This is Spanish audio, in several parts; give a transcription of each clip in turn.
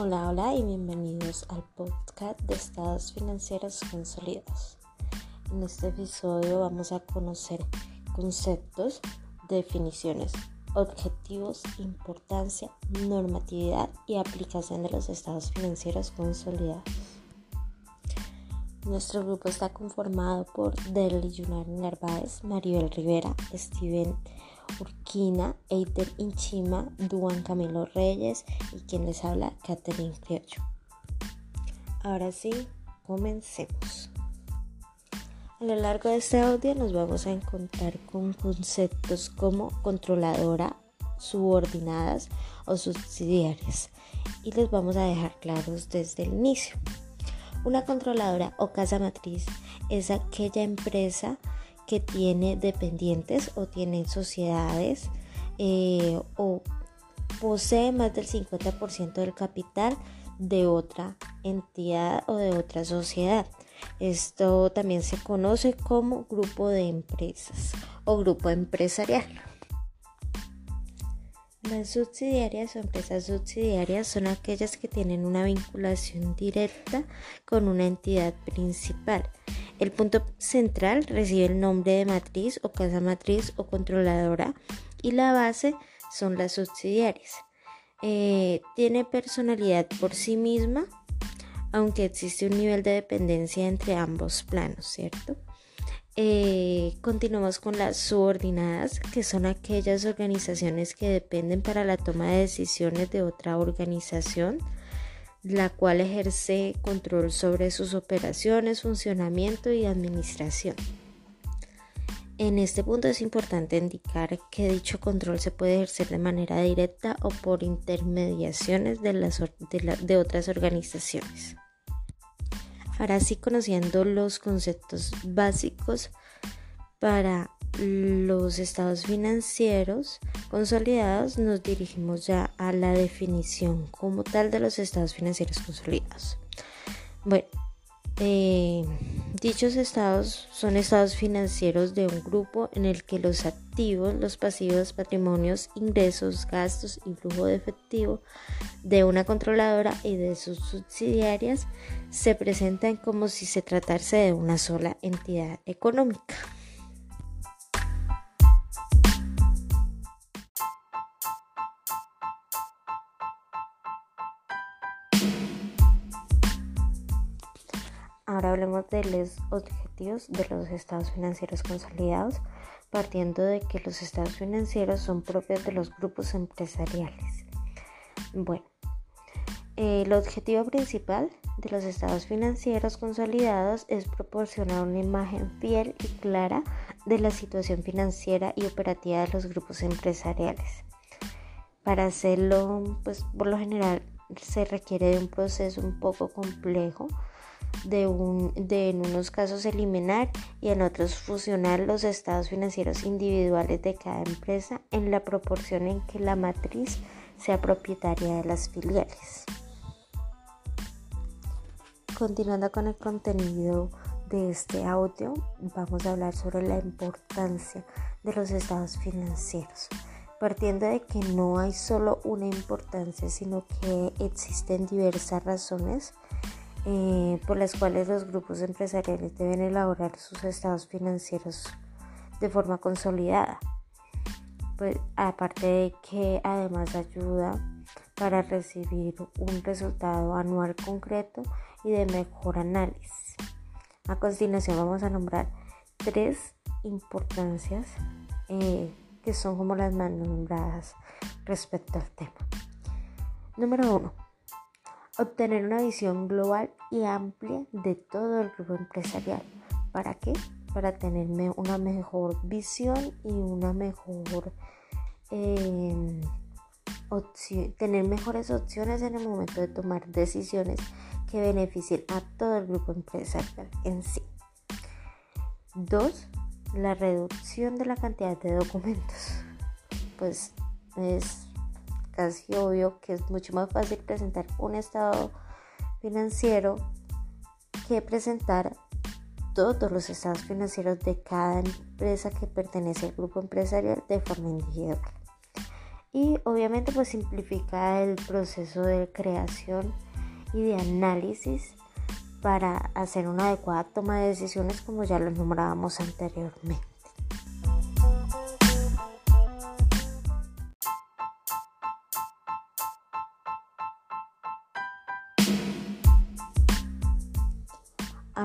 Hola, hola y bienvenidos al podcast de estados financieros consolidados. En este episodio vamos a conocer conceptos, definiciones, objetivos, importancia, normatividad y aplicación de los estados financieros consolidados. Nuestro grupo está conformado por Derly Yunar Narváez, Maribel Rivera, Steven Urquina, Eider Inchima, Duan Camilo Reyes y quien les habla, Catherine Criollo. Ahora sí, comencemos. A lo largo de este audio nos vamos a encontrar con conceptos como controladora, subordinadas o subsidiarias y les vamos a dejar claros desde el inicio. Una controladora o casa matriz es aquella empresa que tiene dependientes o tiene sociedades eh, o posee más del 50% del capital de otra entidad o de otra sociedad. Esto también se conoce como grupo de empresas o grupo empresarial. Las subsidiarias o empresas subsidiarias son aquellas que tienen una vinculación directa con una entidad principal el punto central recibe el nombre de matriz o casa matriz o controladora y la base son las subsidiarias. Eh, tiene personalidad por sí misma, aunque existe un nivel de dependencia entre ambos planos, ¿cierto? Eh, continuamos con las subordinadas, que son aquellas organizaciones que dependen para la toma de decisiones de otra organización la cual ejerce control sobre sus operaciones, funcionamiento y administración. En este punto es importante indicar que dicho control se puede ejercer de manera directa o por intermediaciones de, otras organizaciones. Ahora sí, conociendo los conceptos básicos para los estados financieros consolidados, nos dirigimos ya a la definición como tal de los estados financieros consolidados. Bueno, eh, dichos estados son estados financieros de un grupo en el que los activos, los pasivos, patrimonios, ingresos, gastos y flujo de efectivo de una controladora y de sus subsidiarias se presentan como si se tratase de una sola entidad económica. Ahora hablemos de los objetivos de los estados financieros consolidados, partiendo de que los estados financieros son propios de los grupos empresariales. Bueno, el objetivo principal de los estados financieros consolidados es proporcionar una imagen fiel y clara de la situación financiera y operativa de los grupos empresariales. Para hacerlo, pues por lo general se requiere de un proceso un poco complejo de, un, de en unos casos eliminar y en otros fusionar los estados financieros individuales de cada empresa en la proporción en que la matriz sea propietaria de las filiales. Continuando con el contenido de este audio, vamos a hablar sobre la importancia de los estados financieros partiendo de que no hay solo una importancia, sino que existen diversas razones eh, por las cuales los grupos empresariales deben elaborar sus estados financieros de forma consolidada. Pues, aparte de que además ayuda para recibir un resultado anual concreto y de mejor análisis. A continuación vamos a nombrar tres importancias eh, que son como las más nombradas respecto al tema. Número uno obtener una visión global y amplia de todo el grupo empresarial. ¿Para qué? Para tener una mejor visión y una mejor em, tener mejores opciones en el momento de tomar decisiones que beneficien a todo el grupo empresarial en sí. Dos, la reducción de la cantidad de documentos. Pues es casi obvio que es mucho más fácil presentar un estado financiero que presentar todos los estados financieros de cada empresa que pertenece al grupo empresarial de forma individual. y obviamente pues simplifica el proceso de creación y de análisis para hacer una adecuada toma de decisiones como ya lo nombrábamos anteriormente.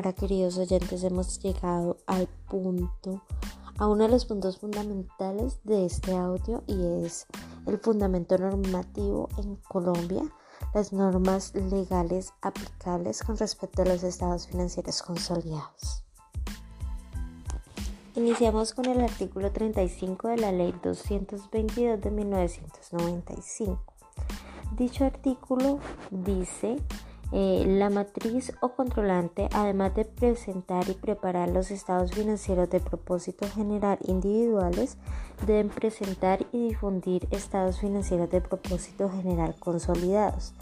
Ahora, queridos oyentes, hemos llegado al punto, a uno de los puntos fundamentales de este audio y es el fundamento normativo en Colombia, las normas legales aplicables con respecto a los estados financieros consolidados. Iniciamos con el artículo 35 de la Ley 222 de 1995. Dicho artículo dice eh, la matriz o controlante, además de presentar y preparar los estados financieros de propósito general individuales, deben presentar y difundir estados financieros de propósito general consolidados,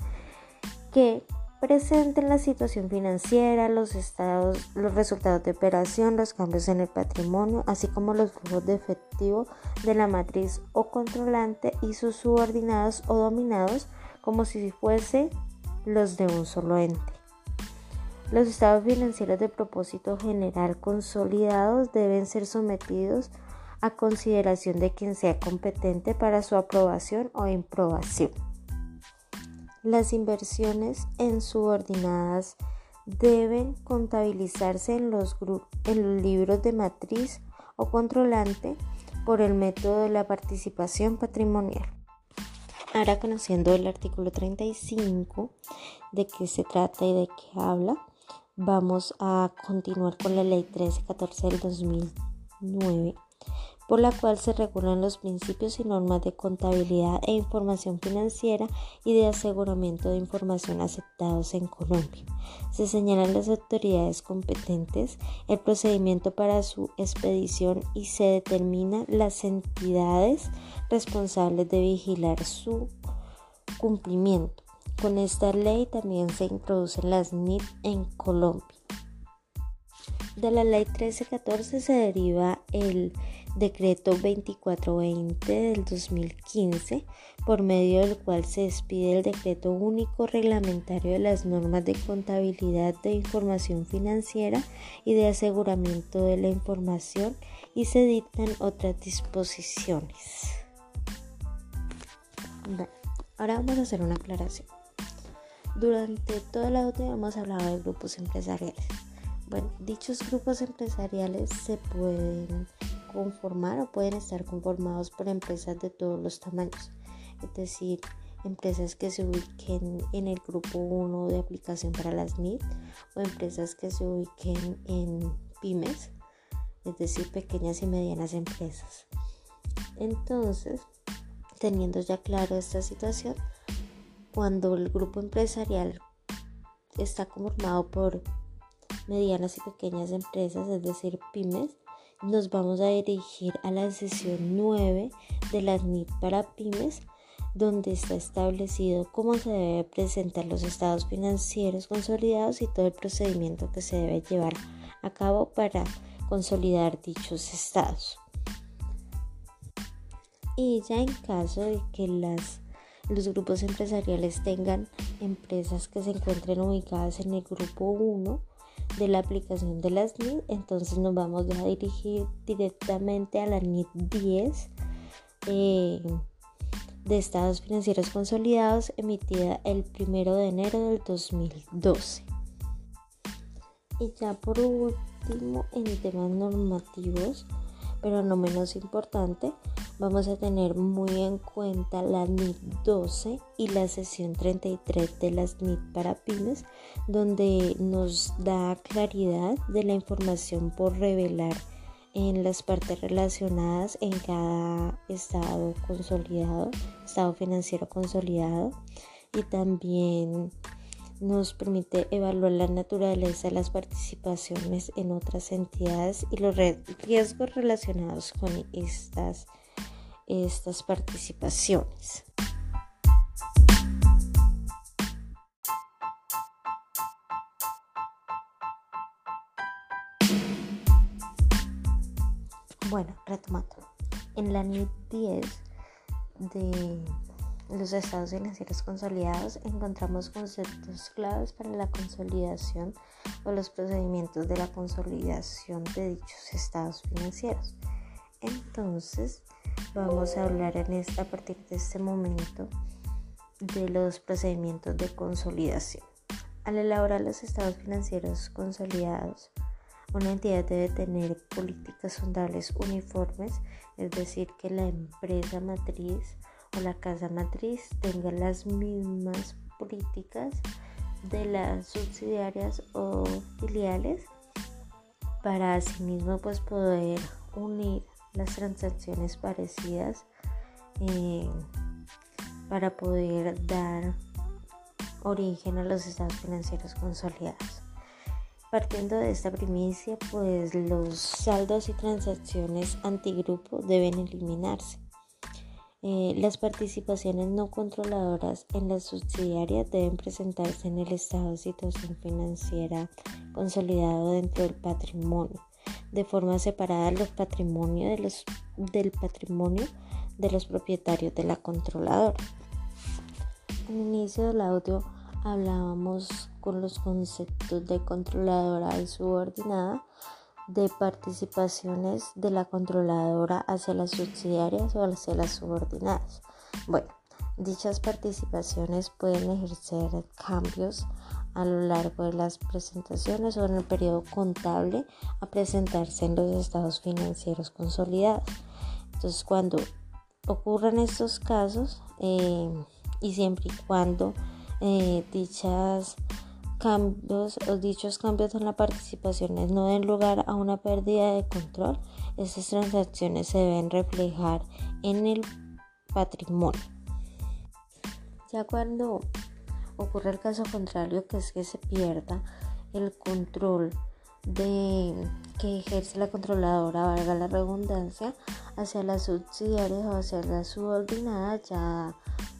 que presenten la situación financiera, los estados, los resultados de operación, los cambios en el patrimonio, así como los flujos de efectivo de la matriz o controlante y sus subordinados o dominados, como si fuese los de un solo ente. Los estados financieros de propósito general consolidados deben ser sometidos a consideración de quien sea competente para su aprobación o improbación. Las inversiones en subordinadas deben contabilizarse en los, en los libros de matriz o controlante por el método de la participación patrimonial. Ahora conociendo el artículo 35, de qué se trata y de qué habla, vamos a continuar con la ley 1314 del 2009 por la cual se regulan los principios y normas de contabilidad e información financiera y de aseguramiento de información aceptados en Colombia. Se señalan las autoridades competentes, el procedimiento para su expedición y se determinan las entidades responsables de vigilar su cumplimiento. Con esta ley también se introducen las NIT en Colombia. De la ley 1314 se deriva el decreto 2420 del 2015, por medio del cual se despide el decreto único reglamentario de las normas de contabilidad de información financiera y de aseguramiento de la información y se dictan otras disposiciones. ahora vamos a hacer una aclaración. Durante toda la audio hemos hablado de grupos empresariales. Bueno, dichos grupos empresariales se pueden conformar o pueden estar conformados por empresas de todos los tamaños, es decir, empresas que se ubiquen en el grupo 1 de aplicación para las MIT o empresas que se ubiquen en pymes, es decir, pequeñas y medianas empresas. Entonces, teniendo ya claro esta situación, cuando el grupo empresarial está conformado por medianas y pequeñas empresas, es decir, pymes, nos vamos a dirigir a la sesión 9 de las NIT para pymes, donde está establecido cómo se debe presentar los estados financieros consolidados y todo el procedimiento que se debe llevar a cabo para consolidar dichos estados. Y ya en caso de que los grupos empresariales tengan empresas que se encuentren ubicadas en el grupo 1, de la aplicación de las NIT, entonces nos vamos a dirigir directamente a la NIT 10 eh, de estados financieros consolidados emitida el 1 de enero del 2012. Y ya por último, en temas normativos, pero no menos importante, vamos a tener muy en cuenta la NIT 12 y la sesión 33 de las NIT para pymes, donde nos da claridad de la información por revelar en las partes relacionadas en cada estado consolidado, estado financiero consolidado y también nos permite evaluar la naturaleza de las participaciones en otras entidades y los riesgos relacionados con estas estas participaciones. Bueno, retomando. En la NIT 10 de los estados financieros consolidados encontramos conceptos claves para la consolidación o los procedimientos de la consolidación de dichos estados financieros. Entonces, vamos a hablar en esta, a partir de este momento de los procedimientos de consolidación. Al elaborar los estados financieros consolidados, una entidad debe tener políticas sondables uniformes, es decir, que la empresa matriz o la casa matriz tenga las mismas políticas de las subsidiarias o filiales para asimismo pues poder unir las transacciones parecidas eh, para poder dar origen a los estados financieros consolidados. Partiendo de esta primicia, pues los saldos y transacciones antigrupo deben eliminarse. Eh, las participaciones no controladoras en la subsidiaria deben presentarse en el estado de situación financiera consolidado dentro del patrimonio de forma separada del patrimonio de los propietarios de la controladora. El inicio del audio hablábamos con los conceptos de controladora y subordinada, de participaciones de la controladora hacia las subsidiarias o hacia las subordinadas. Bueno, dichas participaciones pueden ejercer cambios a lo largo de las presentaciones o en el periodo contable a presentarse en los estados financieros consolidados. Entonces, cuando ocurran estos casos eh, y siempre y cuando eh, dichas cambios o dichos cambios en la participación no den lugar a una pérdida de control, estas transacciones se deben reflejar en el patrimonio. Ya cuando ocurre el caso contrario, que es que se pierda el control de que ejerce la controladora, valga la redundancia, hacia las subsidiarias o hacia la subordinada, ya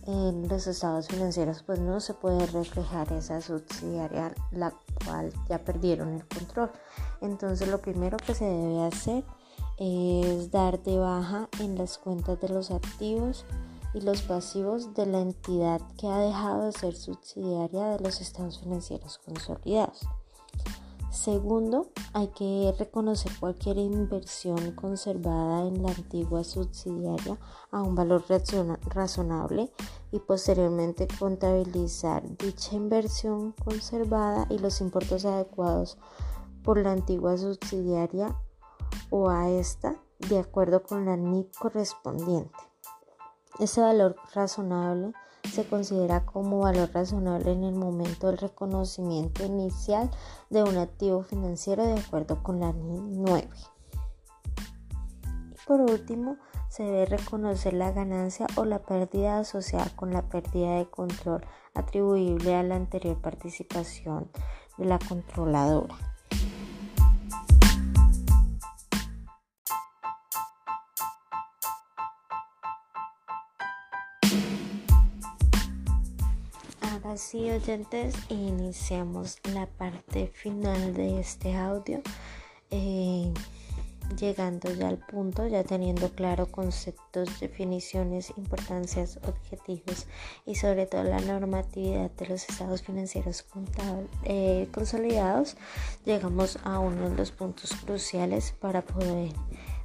en los estados financieros pues no se puede reflejar esa subsidiaria la cual ya perdieron el control. Entonces lo primero que se debe hacer es dar de baja en las cuentas de los activos y los pasivos de la entidad que ha dejado de ser subsidiaria de los estados financieros consolidados. Segundo, hay que reconocer cualquier inversión conservada en la antigua subsidiaria a un valor razonable y posteriormente contabilizar dicha inversión conservada y los importes adecuados por la antigua subsidiaria o a esta de acuerdo con la NIC correspondiente. Ese valor razonable se considera como valor razonable en el momento del reconocimiento inicial de un activo financiero de acuerdo con la NIC 9. Y por último, se debe reconocer la ganancia o la pérdida asociada con la pérdida de control atribuible a la anterior participación de la controladora. Así oyentes, iniciamos la parte final de este audio, eh, llegando ya al punto, ya teniendo claro conceptos, definiciones, importancias, objetivos y sobre todo la normatividad de los estados financieros eh, consolidados, llegamos a uno de los puntos cruciales para poder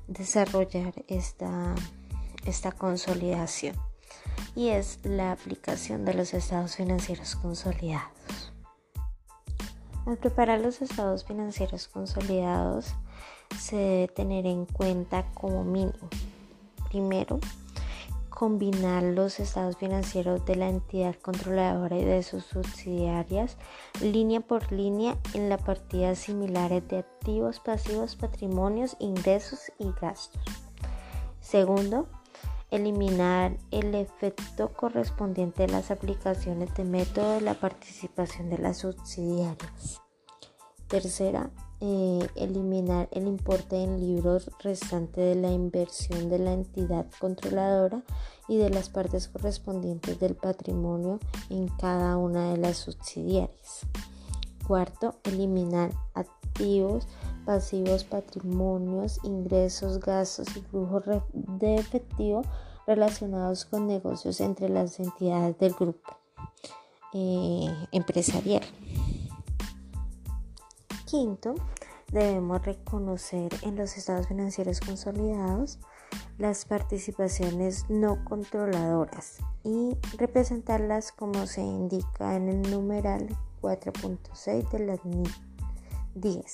desarrollar esta, esta consolidación y es la aplicación de los estados financieros consolidados. Al preparar los estados financieros consolidados se debe tener en cuenta como mínimo, primero, combinar los estados financieros de la entidad controladora y de sus subsidiarias línea por línea en la partida similares de activos, pasivos, patrimonios, ingresos y gastos. Segundo, eliminar el efecto correspondiente de las aplicaciones de método de la participación de las subsidiarias. Tercera, eh, eliminar el importe en libros restante de la inversión de la entidad controladora y de las partes correspondientes del patrimonio en cada una de las subsidiarias. Cuarto, eliminar activos, pasivos, patrimonios, ingresos, gastos y flujos de efectivo relacionados con negocios entre las entidades del grupo eh, empresarial. Quinto, debemos reconocer en los estados financieros consolidados las participaciones no controladoras y representarlas como se indica en el numeral 4.6 de la 10.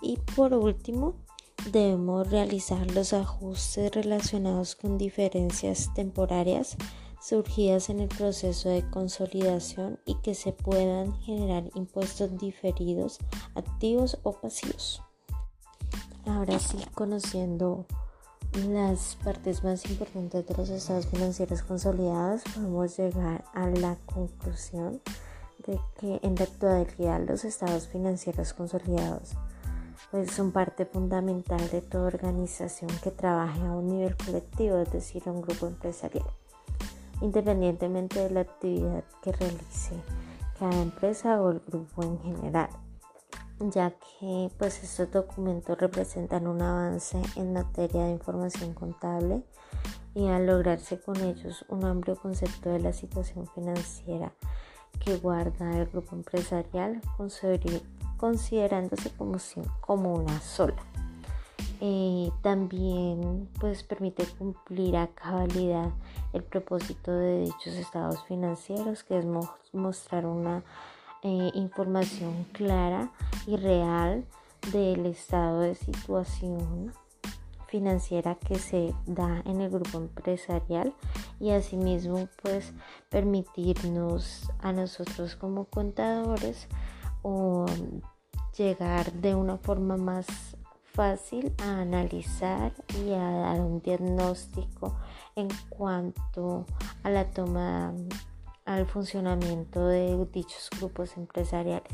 Y por último, debemos realizar los ajustes relacionados con diferencias temporarias surgidas en el proceso de consolidación y que se puedan generar impuestos diferidos, activos o pasivos. Ahora sí, conociendo las partes más importantes de los estados financieros consolidados, podemos llegar a la conclusión de que en la actualidad los estados financieros consolidados pues son parte fundamental de toda organización que trabaje a un nivel colectivo, es decir, un grupo empresarial independientemente de la actividad que realice cada empresa o el grupo en general ya que pues estos documentos representan un avance en materia de información contable y al lograrse con ellos un amplio concepto de la situación financiera que guarda el grupo empresarial considerándose como, como una sola. Eh, también pues permite cumplir a cabalidad el propósito de dichos estados financieros que es mostrar una eh, información clara y real del estado de situación financiera que se da en el grupo empresarial y asimismo pues permitirnos a nosotros como contadores llegar de una forma más fácil a analizar y a dar un diagnóstico en cuanto a la toma, al funcionamiento de dichos grupos empresariales.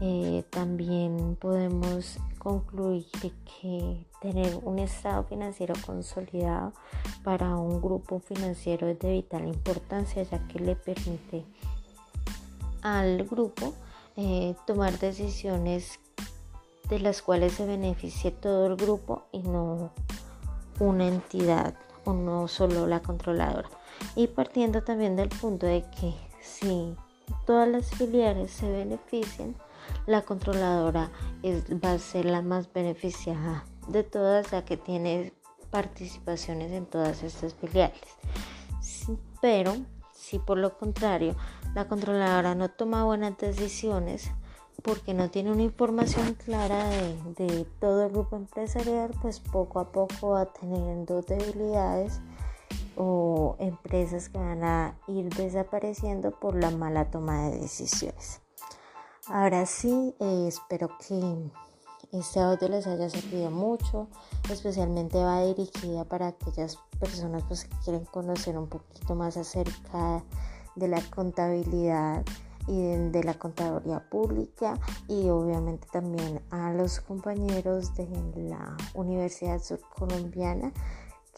Eh, también podemos concluir que tener un estado financiero consolidado para un grupo financiero es de vital importancia ya que le permite al grupo eh, tomar decisiones de las cuales se beneficie todo el grupo y no una entidad o no solo la controladora. Y partiendo también del punto de que si todas las filiales se benefician, la controladora va a ser la más beneficiada de todas, ya que tiene participaciones en todas estas filiales. pero si por lo contrario la controladora no toma buenas decisiones, porque no tiene una información clara de, todo el grupo empresarial, pues poco a poco va teniendo debilidades o empresas que van a ir desapareciendo por la mala toma de decisiones. Ahora sí, eh, espero que este audio les haya servido mucho, especialmente va dirigida para aquellas personas pues, que quieren conocer un poquito más acerca de la contabilidad y de la contaduría pública y obviamente también a los compañeros de la Universidad Surcolombiana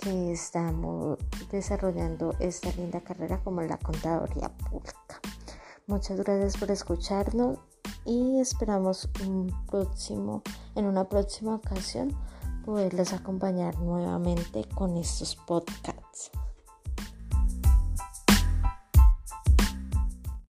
que estamos desarrollando esta linda carrera como la contaduría pública. Muchas gracias por escucharnos y esperamos un próximo, en una próxima ocasión poderles acompañar nuevamente con estos podcasts.